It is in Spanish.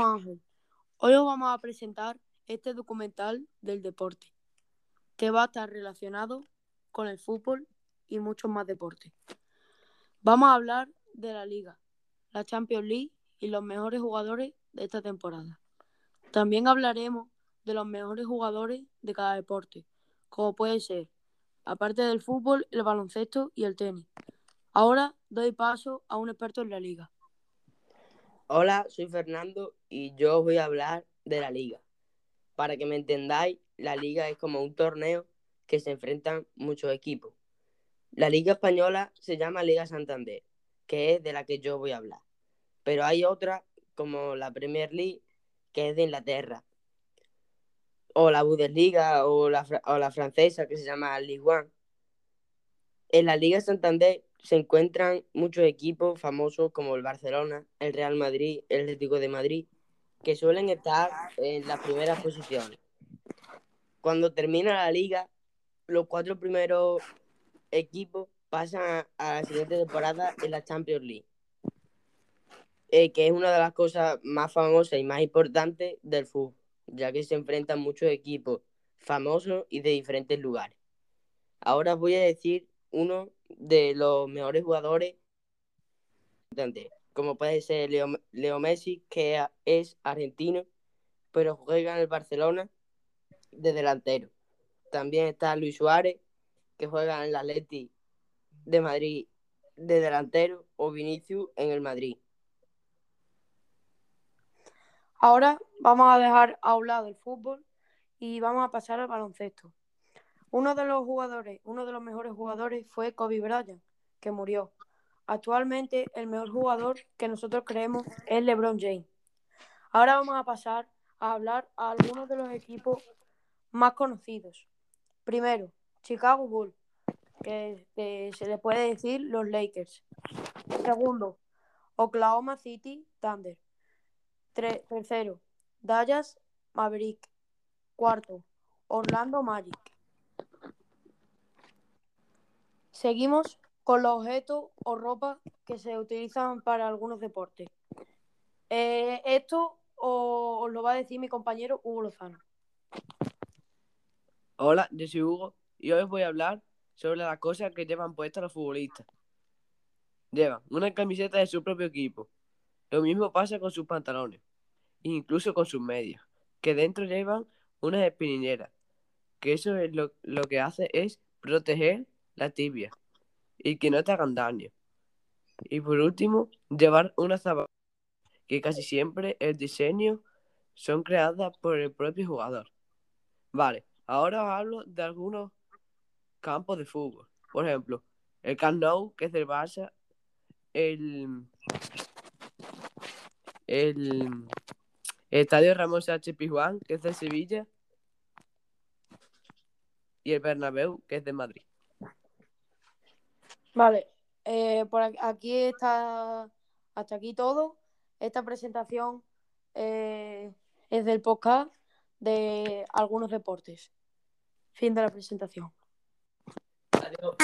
Ángel. Hoy os vamos a presentar este documental del deporte, que va a estar relacionado con el fútbol y muchos más deportes. Vamos a hablar de la liga, la Champions League y los mejores jugadores de esta temporada. También hablaremos de los mejores jugadores de cada deporte, como puede ser, aparte del fútbol, el baloncesto y el tenis. Ahora doy paso a un experto en la liga. Hola, soy Fernando y yo os voy a hablar de la liga. Para que me entendáis, la liga es como un torneo que se enfrentan muchos equipos. La liga española se llama Liga Santander, que es de la que yo voy a hablar. Pero hay otra, como la Premier League, que es de Inglaterra. O la Bundesliga o la, o la francesa, que se llama Ligue 1. En la Liga Santander se encuentran muchos equipos famosos como el Barcelona, el Real Madrid, el Atlético de Madrid, que suelen estar en las primeras posiciones. Cuando termina la liga, los cuatro primeros equipos pasan a la siguiente temporada en la Champions League, eh, que es una de las cosas más famosas y más importantes del fútbol, ya que se enfrentan muchos equipos famosos y de diferentes lugares. Ahora voy a decir uno de los mejores jugadores, como puede ser Leo, Messi, que es argentino, pero juega en el Barcelona de delantero. También está Luis Suárez, que juega en el Atleti de Madrid de delantero, o Vinicius en el Madrid. Ahora vamos a dejar a un lado el fútbol y vamos a pasar al baloncesto. Uno de los jugadores, uno de los mejores jugadores fue Kobe Bryant, que murió. Actualmente el mejor jugador que nosotros creemos es LeBron James. Ahora vamos a pasar a hablar a algunos de los equipos más conocidos. Primero, Chicago Bulls, que, se le puede decir los Lakers. Segundo, Oklahoma City Thunder. tercero, Dallas Maverick. Cuarto, Orlando Magic. Seguimos con los objetos o ropa que se utilizan para algunos deportes. Eh, esto os, lo va a decir mi compañero Hugo Lozano. Hola, yo soy Hugo y hoy os voy a hablar sobre las cosas que llevan puestas los futbolistas. Llevan una camiseta de su propio equipo. Lo mismo pasa con sus pantalones, incluso con sus medias, que dentro llevan unas espinineras, que eso es lo que hace es proteger la tibia y que no te hagan daño. Y por último, llevar una zapatilla, que casi siempre el diseño son creadas por el propio jugador. Vale, ahora os hablo de algunos campos de fútbol. Por ejemplo, el Camp Nou, que es del Barça, el, el, Estadio Ramos H. Pizjuán, que es de Sevilla, y el Bernabéu, que es de Madrid. Vale, eh, por aquí está hasta aquí todo. Esta presentación eh, es del podcast de algunos deportes. Fin de la presentación. Adiós.